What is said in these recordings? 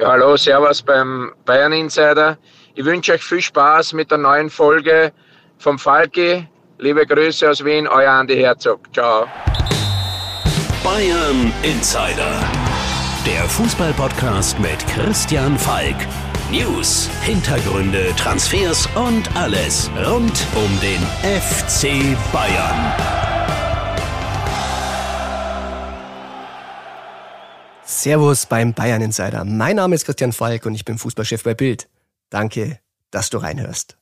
Ja, hallo, Servus beim Bayern Insider. Ich wünsche euch viel Spaß mit der neuen Folge vom Falki. Liebe Grüße aus Wien, euer Andi Herzog. Ciao. Bayern Insider. Der Fußballpodcast mit Christian Falk. News, Hintergründe, Transfers und alles rund um den FC Bayern. Servus beim Bayern Insider. Mein Name ist Christian Falk und ich bin Fußballchef bei Bild. Danke, dass du reinhörst.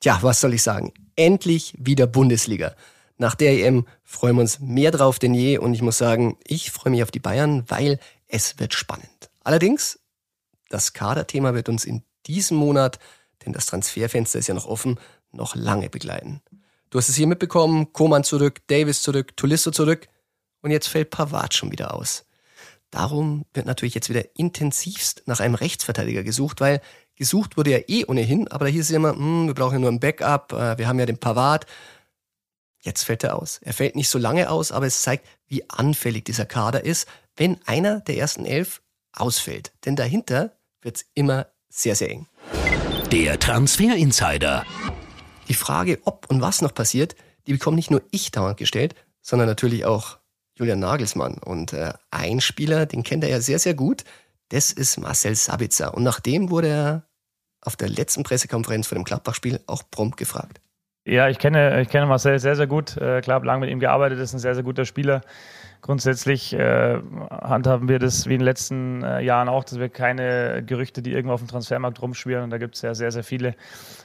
Tja, was soll ich sagen? Endlich wieder Bundesliga. Nach der EM freuen wir uns mehr drauf denn je und ich muss sagen, ich freue mich auf die Bayern, weil es wird spannend. Allerdings, das Kaderthema wird uns in diesem Monat, denn das Transferfenster ist ja noch offen, noch lange begleiten. Du hast es hier mitbekommen, Koman zurück, Davis zurück, Tulisso zurück und jetzt fällt Pavard schon wieder aus. Darum wird natürlich jetzt wieder intensivst nach einem Rechtsverteidiger gesucht, weil gesucht wurde ja eh ohnehin, aber da hieß es immer, hm, wir brauchen ja nur ein Backup, äh, wir haben ja den Pavard. Jetzt fällt er aus. Er fällt nicht so lange aus, aber es zeigt, wie anfällig dieser Kader ist, wenn einer der ersten elf ausfällt. Denn dahinter wird es immer sehr, sehr eng. Der Transfer Insider. Die Frage, ob und was noch passiert, die bekommt nicht nur ich dauernd gestellt, sondern natürlich auch Julian Nagelsmann. Und äh, ein Spieler, den kennt er ja sehr, sehr gut, das ist Marcel Sabitzer. Und nach dem wurde er auf der letzten Pressekonferenz vor dem Gladbach-Spiel auch prompt gefragt. Ja, ich kenne, ich kenne Marcel sehr, sehr gut. Äh, klar, habe lange mit ihm gearbeitet, ist ein sehr, sehr guter Spieler. Grundsätzlich äh, handhaben wir das wie in den letzten äh, Jahren auch, dass wir keine Gerüchte, die irgendwo auf dem Transfermarkt rumschwirren, und da gibt es ja sehr, sehr viele,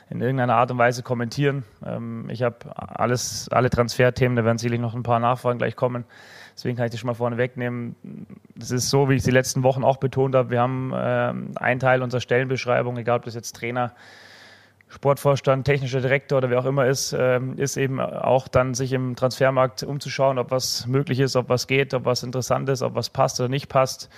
in irgendeiner Art und Weise kommentieren. Ähm, ich habe alles, alle Transferthemen, da werden sicherlich noch ein paar Nachfragen gleich kommen. Deswegen kann ich das schon mal vorne wegnehmen. Das ist so, wie ich es die letzten Wochen auch betont habe. Wir haben äh, einen Teil unserer Stellenbeschreibung, egal ob das jetzt Trainer, Sportvorstand, technischer Direktor oder wer auch immer ist, äh, ist eben auch dann sich im Transfermarkt umzuschauen, ob was möglich ist, ob was geht, ob was interessant ist, ob was passt oder nicht passt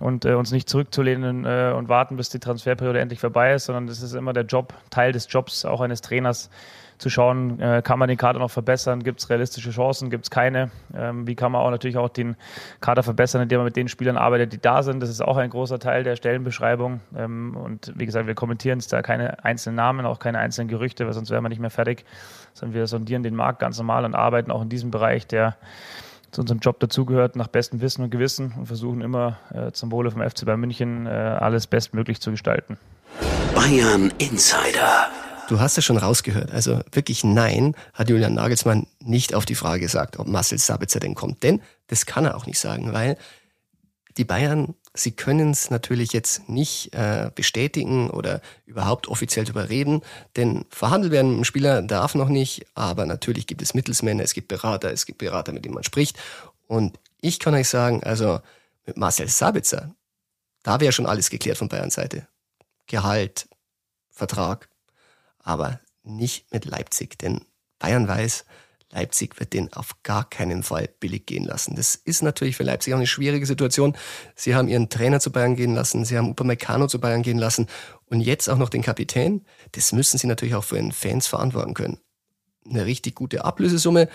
und äh, uns nicht zurückzulehnen äh, und warten, bis die Transferperiode endlich vorbei ist, sondern das ist immer der Job, Teil des Jobs auch eines Trainers, zu schauen, äh, kann man den Kader noch verbessern, gibt es realistische Chancen, gibt es keine, ähm, wie kann man auch natürlich auch den Kader verbessern, indem man mit den Spielern arbeitet, die da sind. Das ist auch ein großer Teil der Stellenbeschreibung. Ähm, und wie gesagt, wir kommentieren jetzt da keine einzelnen Namen, auch keine einzelnen Gerüchte, weil sonst wären wir nicht mehr fertig, sondern wir sondieren den Markt ganz normal und arbeiten auch in diesem Bereich, der zu unserem Job dazugehört, nach bestem Wissen und Gewissen und versuchen immer äh, zum Wohle vom FC Bayern München äh, alles bestmöglich zu gestalten. Bayern Insider. Du hast es schon rausgehört. Also wirklich nein, hat Julian Nagelsmann nicht auf die Frage gesagt, ob Marcel Sabitzer denn kommt. Denn das kann er auch nicht sagen, weil die Bayern, sie können es natürlich jetzt nicht äh, bestätigen oder überhaupt offiziell darüber reden, denn verhandelt werden ein Spieler darf noch nicht, aber natürlich gibt es Mittelsmänner, es gibt Berater, es gibt Berater, mit denen man spricht. Und ich kann euch sagen, also mit Marcel Sabitzer, da wäre schon alles geklärt von Bayern Seite. Gehalt, Vertrag, aber nicht mit Leipzig, denn Bayern weiß, Leipzig wird den auf gar keinen Fall billig gehen lassen. Das ist natürlich für Leipzig auch eine schwierige Situation. Sie haben ihren Trainer zu Bayern gehen lassen, sie haben Upamecano zu Bayern gehen lassen und jetzt auch noch den Kapitän. Das müssen sie natürlich auch für den Fans verantworten können. Eine richtig gute Ablösesumme,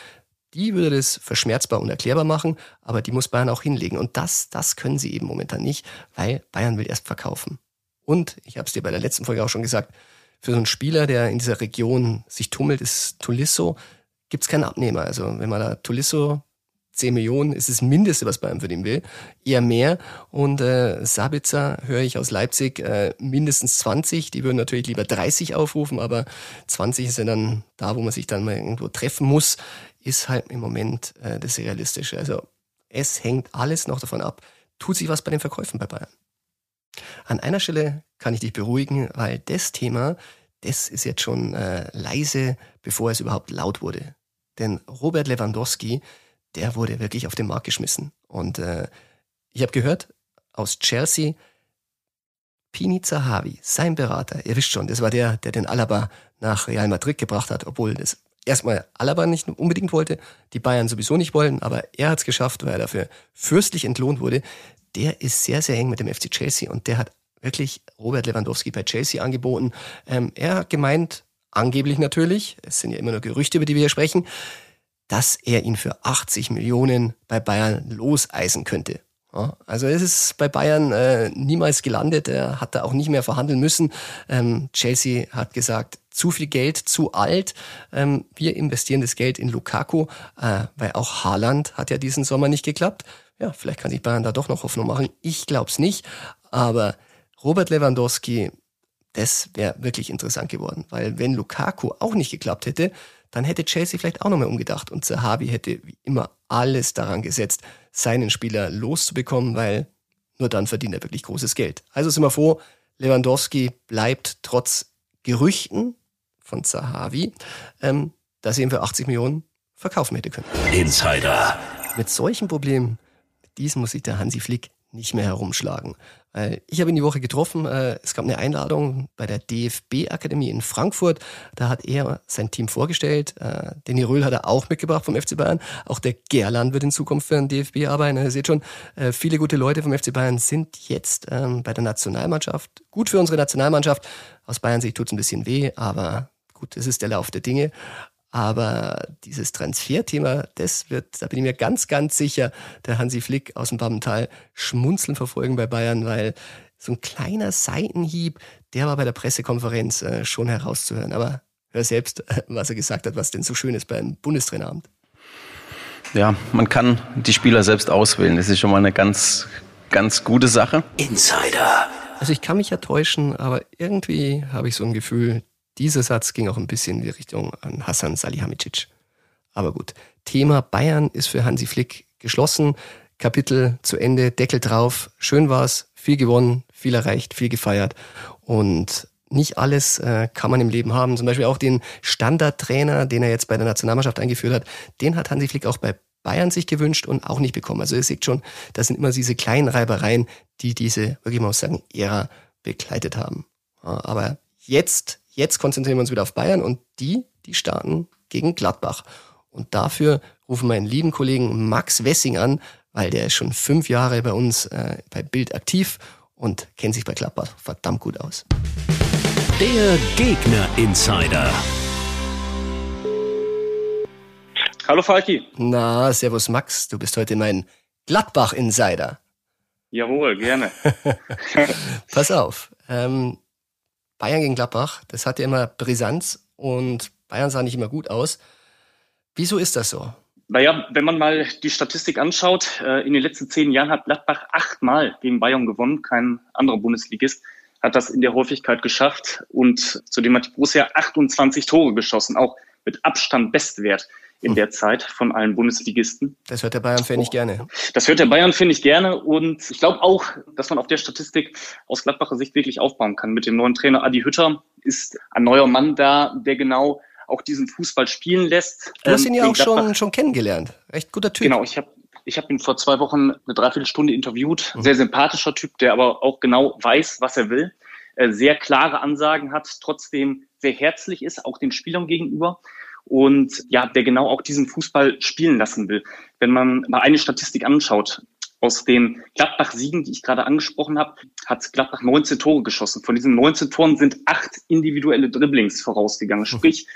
die würde das verschmerzbar und erklärbar machen, aber die muss Bayern auch hinlegen. Und das, das können sie eben momentan nicht, weil Bayern will erst verkaufen. Und, ich habe es dir bei der letzten Folge auch schon gesagt, für so einen Spieler, der in dieser Region sich tummelt, ist Tulisso, gibt es keinen Abnehmer. Also wenn man da Tulisso 10 Millionen ist das Mindeste, was Bayern ihn will. Eher mehr. Und äh, Sabitzer höre ich aus Leipzig äh, mindestens 20. Die würden natürlich lieber 30 aufrufen, aber 20 ist ja dann da, wo man sich dann mal irgendwo treffen muss, ist halt im Moment äh, das Realistische. Also es hängt alles noch davon ab, tut sich was bei den Verkäufen bei Bayern. An einer Stelle kann ich dich beruhigen, weil das Thema, das ist jetzt schon äh, leise, bevor es überhaupt laut wurde. Denn Robert Lewandowski, der wurde wirklich auf den Markt geschmissen. Und äh, ich habe gehört aus Chelsea, Pini Zahavi, sein Berater, ihr wisst schon, das war der, der den Alaba nach Real Madrid gebracht hat, obwohl das erstmal Alaba nicht unbedingt wollte, die Bayern sowieso nicht wollten, aber er hat es geschafft, weil er dafür fürstlich entlohnt wurde der ist sehr, sehr eng mit dem FC Chelsea und der hat wirklich Robert Lewandowski bei Chelsea angeboten. Ähm, er hat gemeint, angeblich natürlich, es sind ja immer nur Gerüchte, über die wir hier sprechen, dass er ihn für 80 Millionen bei Bayern loseisen könnte. Ja, also es ist bei Bayern äh, niemals gelandet. Er hat da auch nicht mehr verhandeln müssen. Ähm, Chelsea hat gesagt, zu viel Geld, zu alt. Ähm, wir investieren das Geld in Lukaku, äh, weil auch Haaland hat ja diesen Sommer nicht geklappt. Ja, vielleicht kann sich Bayern da doch noch Hoffnung machen. Ich glaube es nicht. Aber Robert Lewandowski, das wäre wirklich interessant geworden. Weil wenn Lukaku auch nicht geklappt hätte, dann hätte Chelsea vielleicht auch nochmal umgedacht und Zahavi hätte wie immer alles daran gesetzt, seinen Spieler loszubekommen, weil nur dann verdient er wirklich großes Geld. Also sind wir froh, Lewandowski bleibt trotz Gerüchten von Zahavi, ähm, dass er ihn für 80 Millionen verkaufen hätte können. Insider. Mit solchen Problemen, mit diesen muss sich der Hansi Flick nicht mehr herumschlagen. Ich habe ihn die Woche getroffen. Äh, es gab eine Einladung bei der DFB-Akademie in Frankfurt. Da hat er sein Team vorgestellt. Äh, den Röhl hat er auch mitgebracht vom FC Bayern. Auch der Gerland wird in Zukunft für den DFB arbeiten. Ihr seht schon, äh, viele gute Leute vom FC Bayern sind jetzt ähm, bei der Nationalmannschaft. Gut für unsere Nationalmannschaft. Aus Bayern Sicht tut es ein bisschen weh, aber gut, es ist der Lauf der Dinge. Aber dieses Transferthema, das wird, da bin ich mir ganz, ganz sicher, der Hansi Flick aus dem Bammental schmunzeln verfolgen bei Bayern, weil so ein kleiner Seitenhieb, der war bei der Pressekonferenz äh, schon herauszuhören. Aber hör selbst, was er gesagt hat, was denn so schön ist beim Bundestraineramt. Ja, man kann die Spieler selbst auswählen. Das ist schon mal eine ganz, ganz gute Sache. Insider. Also ich kann mich ja täuschen, aber irgendwie habe ich so ein Gefühl, dieser Satz ging auch ein bisschen in die Richtung an Hassan Salihamidzic. Aber gut, Thema Bayern ist für Hansi Flick geschlossen. Kapitel zu Ende, Deckel drauf. Schön war's, viel gewonnen, viel erreicht, viel gefeiert. Und nicht alles äh, kann man im Leben haben. Zum Beispiel auch den Standardtrainer, den er jetzt bei der Nationalmannschaft eingeführt hat, den hat Hansi Flick auch bei Bayern sich gewünscht und auch nicht bekommen. Also ihr seht schon, das sind immer diese kleinen Reibereien, die diese, wirklich mal sagen, Ära begleitet haben. Aber jetzt Jetzt konzentrieren wir uns wieder auf Bayern und die, die starten gegen Gladbach. Und dafür rufen wir meinen lieben Kollegen Max Wessing an, weil der ist schon fünf Jahre bei uns äh, bei Bild aktiv und kennt sich bei Gladbach verdammt gut aus. Der Gegner Insider. Hallo Falki. Na, servus Max, du bist heute mein Gladbach Insider. Jawohl, gerne. Pass auf, ähm, Bayern gegen Gladbach, das hatte immer Brisanz und Bayern sah nicht immer gut aus. Wieso ist das so? Naja, wenn man mal die Statistik anschaut, äh, in den letzten zehn Jahren hat Gladbach achtmal gegen Bayern gewonnen. Kein anderer Bundesligist hat das in der Häufigkeit geschafft. Und zudem hat die Borussia 28 Tore geschossen, auch mit Abstand Bestwert in der Zeit von allen Bundesligisten. Das hört der Bayern-Fan nicht gerne. Das hört der Bayern, finde ich, gerne. Und ich glaube auch, dass man auf der Statistik aus Gladbacher Sicht wirklich aufbauen kann. Mit dem neuen Trainer Adi Hütter ist ein neuer Mann da, der genau auch diesen Fußball spielen lässt. Du hast ihn ja ähm, auch schon, schon kennengelernt. Echt guter Typ. Genau, ich habe ich hab ihn vor zwei Wochen eine Dreiviertelstunde interviewt. Mhm. Sehr sympathischer Typ, der aber auch genau weiß, was er will. Äh, sehr klare Ansagen hat, trotzdem sehr herzlich ist, auch den Spielern gegenüber und ja, der genau auch diesen Fußball spielen lassen will. Wenn man mal eine Statistik anschaut, aus den Gladbach-Siegen, die ich gerade angesprochen habe, hat Gladbach 19 Tore geschossen. Von diesen 19 Toren sind acht individuelle Dribblings vorausgegangen. Sprich,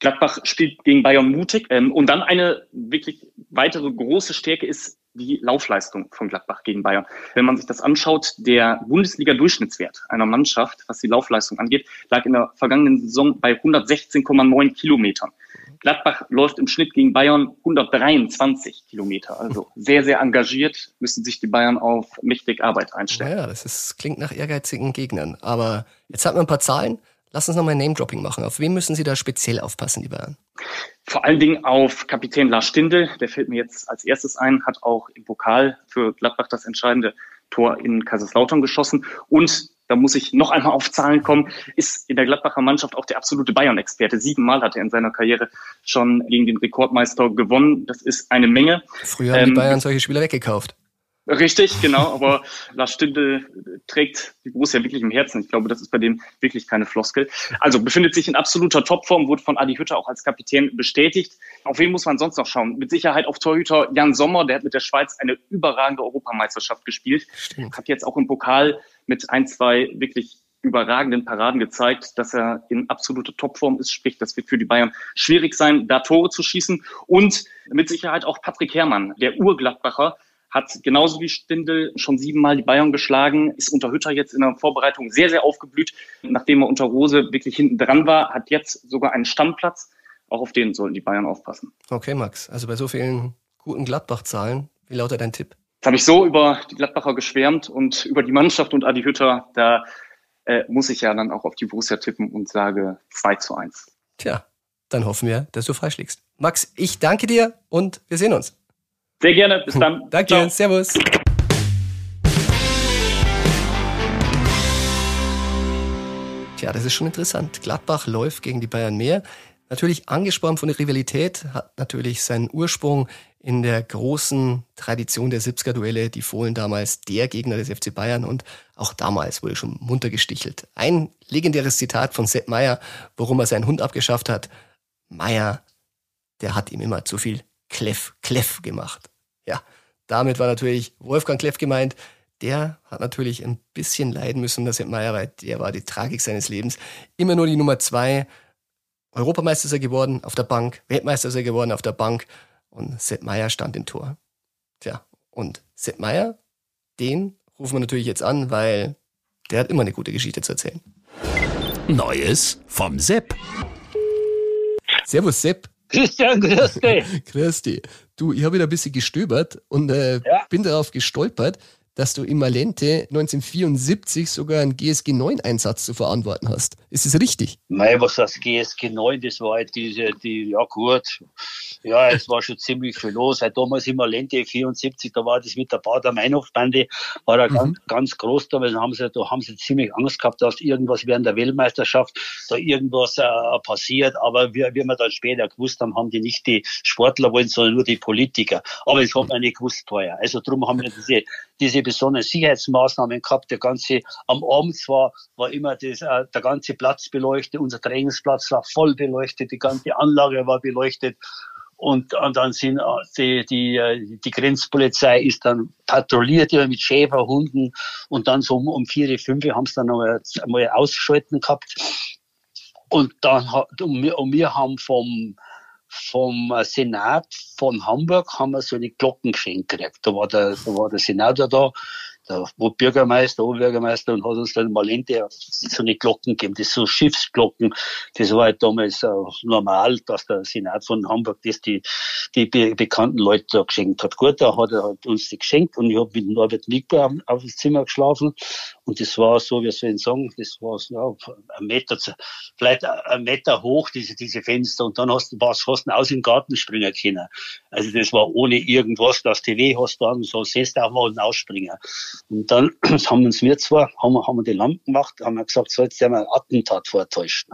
Gladbach spielt gegen Bayern mutig. Ähm, und dann eine wirklich weitere große Stärke ist die Laufleistung von Gladbach gegen Bayern. Wenn man sich das anschaut, der Bundesliga-Durchschnittswert einer Mannschaft, was die Laufleistung angeht, lag in der vergangenen Saison bei 116,9 Kilometern. Gladbach läuft im Schnitt gegen Bayern 123 Kilometer. Also sehr, sehr engagiert müssen sich die Bayern auf mächtig Arbeit einstellen. Ja, das ist, klingt nach ehrgeizigen Gegnern. Aber jetzt hat man ein paar Zahlen. Lass uns nochmal Name-Dropping machen. Auf wen müssen Sie da speziell aufpassen, die Bayern? Vor allen Dingen auf Kapitän Lars Stindl. Der fällt mir jetzt als erstes ein, hat auch im Pokal für Gladbach das entscheidende Tor in Kaiserslautern geschossen. Und da muss ich noch einmal auf Zahlen kommen, ist in der Gladbacher Mannschaft auch der absolute Bayern-Experte. Siebenmal hat er in seiner Karriere schon gegen den Rekordmeister gewonnen. Das ist eine Menge. Früher haben die ähm, Bayern solche Spieler weggekauft. Richtig, genau, aber Lars Stindl trägt die Borussia wirklich im Herzen. Ich glaube, das ist bei dem wirklich keine Floskel. Also befindet sich in absoluter Topform, wurde von Adi Hütter auch als Kapitän bestätigt. Auf wen muss man sonst noch schauen? Mit Sicherheit auf Torhüter Jan Sommer, der hat mit der Schweiz eine überragende Europameisterschaft gespielt. Stimmt. Hat jetzt auch im Pokal mit ein, zwei wirklich überragenden Paraden gezeigt, dass er in absoluter Topform ist. Sprich, das wird für die Bayern schwierig sein, da Tore zu schießen. Und mit Sicherheit auch Patrick Herrmann, der Urgladbacher, hat genauso wie Stindl schon siebenmal die Bayern geschlagen, ist unter Hütter jetzt in der Vorbereitung sehr, sehr aufgeblüht. Nachdem er unter Rose wirklich hinten dran war, hat jetzt sogar einen Stammplatz. Auch auf den sollten die Bayern aufpassen. Okay, Max. Also bei so vielen guten Gladbach-Zahlen, wie lautet dein Tipp? Jetzt habe ich so über die Gladbacher geschwärmt und über die Mannschaft und Adi Hütter. Da äh, muss ich ja dann auch auf die Borussia tippen und sage 2 zu 1. Tja, dann hoffen wir, dass du freischlägst. Max, ich danke dir und wir sehen uns. Sehr gerne. Bis dann. danke, Ciao. Servus. Tja, das ist schon interessant. Gladbach läuft gegen die Bayern mehr. Natürlich angesprochen von der Rivalität, hat natürlich seinen Ursprung in der großen Tradition der 70er-Duelle, die Fohlen damals der Gegner des FC Bayern und auch damals wurde schon munter gestichelt. Ein legendäres Zitat von Sepp Meyer, warum er seinen Hund abgeschafft hat. Meyer, der hat ihm immer zu viel Kleff, Kleff gemacht. Ja, damit war natürlich Wolfgang Kleff gemeint. Der hat natürlich ein bisschen leiden müssen, der Sepp Meyer, weil der war die Tragik seines Lebens. Immer nur die Nummer zwei. Europameister ist er geworden auf der Bank, Weltmeister ist er geworden auf der Bank und Sepp Meier stand im Tor. Tja, und Sepp Meier, den rufen wir natürlich jetzt an, weil der hat immer eine gute Geschichte zu erzählen. Neues vom Sepp. Servus Sepp. Christian, grüß dich. grüß dich. Du, ich habe wieder ein bisschen gestöbert und äh, ja. bin darauf gestolpert, dass du im Malente 1974 sogar einen GSG-9-Einsatz zu verantworten hast. Ist das richtig? Nein, was das GSG-9, das war halt diese, die, ja gut, ja, es war schon ziemlich viel los. Halt damals im Malente 74, da war das mit der Bader Meinhofbande, war da mhm. ganz, ganz groß da, weil haben sie, da haben sie ziemlich Angst gehabt, dass irgendwas während der Weltmeisterschaft da irgendwas äh, passiert. Aber wie, wie wir dann später gewusst haben, haben die nicht die Sportler wollen, sondern nur die Politiker. Aber das hat man nicht gewusst vorher. Also darum haben wir diese, diese besonderen Sicherheitsmaßnahmen gehabt. Der ganze, am Abend war, war immer das, äh, der ganze Platz beleuchtet, unser Trainingsplatz war voll beleuchtet, die ganze Anlage war beleuchtet. Und, und dann sind äh, die, die, äh, die Grenzpolizei ist dann patrouilliert immer mit Schäferhunden und dann so um, um vier, fünf haben sie dann einmal, einmal ausgeschalten gehabt. Und dann und wir, und wir haben vom, vom Senat von Hamburg haben wir so eine Glocken geschenkt gekriegt. Da war der, da war der Senator da der Bürgermeister, Oberbürgermeister und hat uns dann mal so eine Glocken gegeben, das so Schiffsglocken. Das war halt damals äh, normal, dass der Senat von Hamburg das die, die be bekannten Leute da geschenkt hat. Gut, da hat er halt uns die geschenkt und ich habe mit Norbert Nickber auf, das Zimmer geschlafen und das war so, wie soll ich sagen, das war so, ja, ein Meter, vielleicht ein Meter hoch, diese, diese Fenster und dann hast du was, hast du aus dem Garten springen können. Also das war ohne irgendwas, du weh hast, dann so siehst du auch mal ausspringen. Und dann haben uns wir zwar, haben, wir, haben wir die Lampen gemacht, haben wir gesagt, so jetzt haben wir ein Attentat vortäuscht.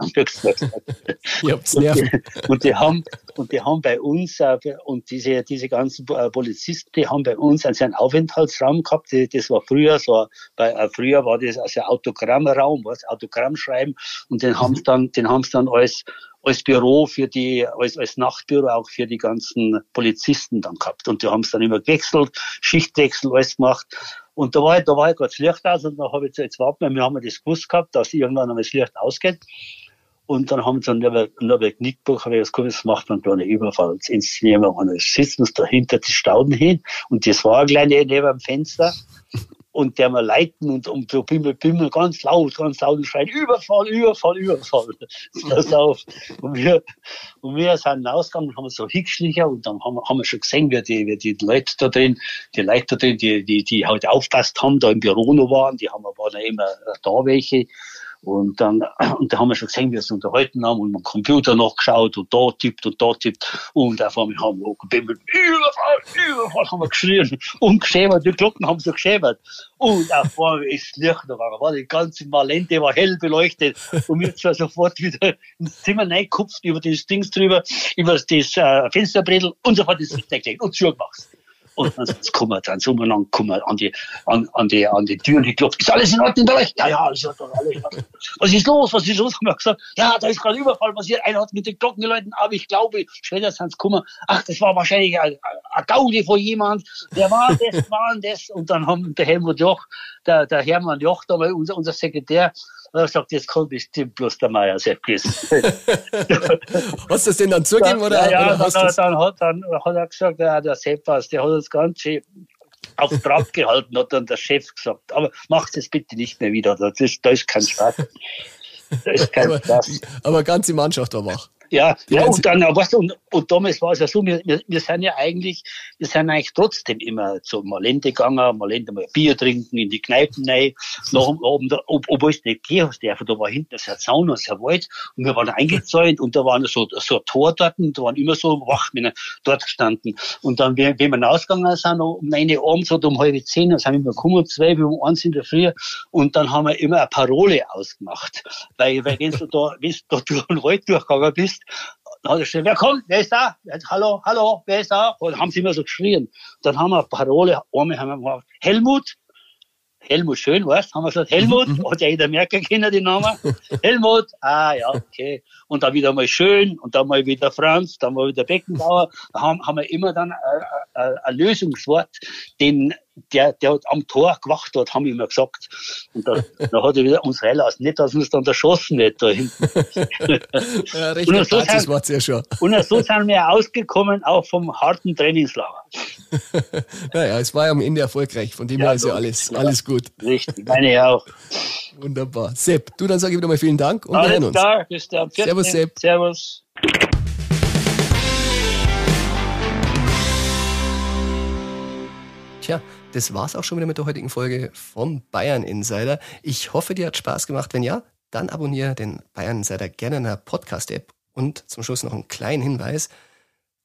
und die haben, und die haben bei uns, äh, und diese, diese ganzen äh, Polizisten, die haben bei uns also einen Aufenthaltsraum gehabt, das war früher so, bei, äh, früher war das also ein Autogrammraum, was, Autogramm schreiben, und den haben sie dann, den haben sie dann als, als Büro für die, als, als Nachtbüro auch für die ganzen Polizisten dann gehabt. Und die haben es dann immer gewechselt, Schichtwechsel, alles gemacht. Und da war ich, da war ich gerade das Licht aus und dann habe ich gesagt, jetzt warten wir, wir haben das gewusst gehabt, dass irgendwann einmal das Licht ausgeht. Und dann haben sie dann über, über Knickbuch, habe ich das macht man da eine Überfallsinszenierung. Und dann sitzen sie dahinter die Stauden hin. Und das war eine kleine neben dem Fenster und der mal leiten und um so Bimmel, Bimmel ganz laut, ganz laut und schreien, Überfall, Überfall, Überfall. Pass auf. Und wir, und wir sind rausgegangen und haben so Hickschlicher und dann haben, haben wir schon gesehen, wie die, wie die Leute da drin, die Leute da drin, die, die, die halt aufpasst haben, da im Büro noch waren, die haben, waren immer da welche. Und dann, und da haben wir schon gesehen, wie wir uns unterhalten haben und am Computer nachgeschaut und da tippt und da tippt. Und auf einmal haben wir gebimmelt, überall, überall haben wir geschrien und geschäbert, die Glocken haben so geschäbert. Und auf einmal ist Licht da war, die ganze Malente war hell beleuchtet und wir zwar sofort wieder ins Zimmer reingekupft, über das Dings drüber, über das äh, Fensterbredel und sofort das Licht weggelegt und zugemacht. Und dann kommen wir dann so lang kommen an die, an, an die, an die Türen geklopft. Ist alles in Ordnung bei euch? Ja, ja, ist ja alles. Was ist los? Was ist los? Haben wir gesagt, ja, da ist gerade Überfall passiert. Einer hat mit den Glocken geläutet, aber ich glaube, später sind sie gekommen. Ach, das war wahrscheinlich ein, ein Gaudi von jemand. Wer war das? War das? Und dann haben der Helmut Joch, der, der Hermann Joch, da mal unser, unser Sekretär, er sagt, jetzt kommt bestimmt bloß der Meier Seppkis. hast du das denn dann zugeben? Oder, ja, ja oder dann, dann, dann, hat, dann hat er gesagt, ja, der Sepp was, der hat uns ganz schön auf Trab gehalten, hat dann der Chef gesagt. Aber macht es bitte nicht mehr wieder. Das ist, da ist kein Spaß. Da ist kein Spaß. Aber, aber ganze Mannschaft war wach. Ja, ja und dann, weißt du, und, und damals war es ja so, wir, wir, wir sind ja eigentlich, wir sind eigentlich trotzdem immer zu Malente gegangen, Malente mal Bier trinken, in die Kneipen rein, nach dem Abend, ob, obwohl es nicht gehen hast, da war hinten so ein Zaun und so ein Wald, und wir waren eingezäunt, und da waren so, so ein Tor dort, und da waren immer so Wachmänner dort gestanden. Und dann, wenn, wenn wir rausgegangen sind, um neun Uhr abends oder um halb zehn, dann sind wir gekommen um zwei, um eins in der Früh, und dann haben wir immer eine Parole ausgemacht. Weil, weil wenn du da, wenn du da durch den Wald durchgegangen bist, hat er geschrien, wer kommt, wer ist da? Hallo, hallo, wer ist da? Und haben sie immer so geschrien. Dann haben wir Parole, einmal haben wir gemacht, Helmut, Helmut Schön, weißt haben wir gesagt, Helmut, mhm. hat ja jeder merken können, den Namen. Helmut, ah ja, okay. Und dann wieder mal Schön und dann mal wieder Franz, dann mal wieder Beckenbauer. Da haben, haben wir immer dann ein Lösungswort, den der, der am Tor gewacht hat, haben wir immer gesagt. Und da, da hat er wieder uns reinlassen. Nicht, dass uns dann erschossen wird da hinten. ja, recht, und, so sind, war's ja schon. und so sind wir ausgekommen, auch vom harten Trainingslager. naja, es war ja am Ende erfolgreich. Von dem ja, her ist ja alles, alles gut. Richtig, meine ich auch. Wunderbar. Sepp, du, dann sage ich wieder mal vielen Dank und alles wir hören uns. Klar, bis dann. Servus, Sepp. Servus. Tja, das war's auch schon wieder mit der heutigen Folge vom Bayern Insider. Ich hoffe, dir hat Spaß gemacht. Wenn ja, dann abonniere den Bayern Insider gerne in der Podcast-App. Und zum Schluss noch einen kleinen Hinweis.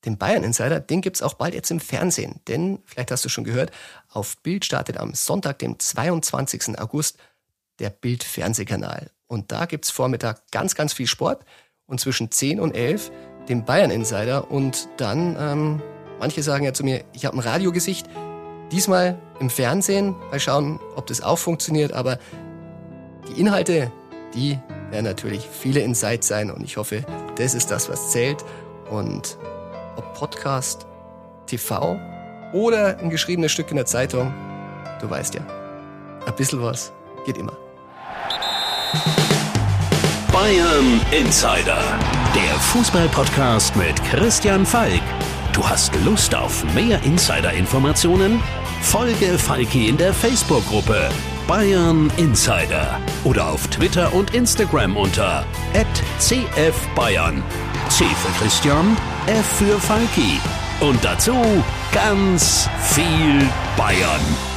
Den Bayern Insider, den gibt's auch bald jetzt im Fernsehen. Denn, vielleicht hast du schon gehört, auf Bild startet am Sonntag, dem 22. August, der Bild Fernsehkanal. Und da gibt's Vormittag ganz, ganz viel Sport. Und zwischen 10 und 11 den Bayern Insider. Und dann, ähm, manche sagen ja zu mir, ich habe ein Radiogesicht. Diesmal im Fernsehen. Mal schauen, ob das auch funktioniert. Aber die Inhalte, die werden natürlich viele Insights sein. Und ich hoffe, das ist das, was zählt. Und ob Podcast, TV oder ein geschriebenes Stück in der Zeitung, du weißt ja, ein bisschen was geht immer. Bayern Insider, der Fußballpodcast mit Christian Falk. Du hast Lust auf mehr Insider-Informationen? Folge Falki in der Facebook-Gruppe Bayern Insider oder auf Twitter und Instagram unter @cfbayern. C für Christian, F für Falki und dazu ganz viel Bayern.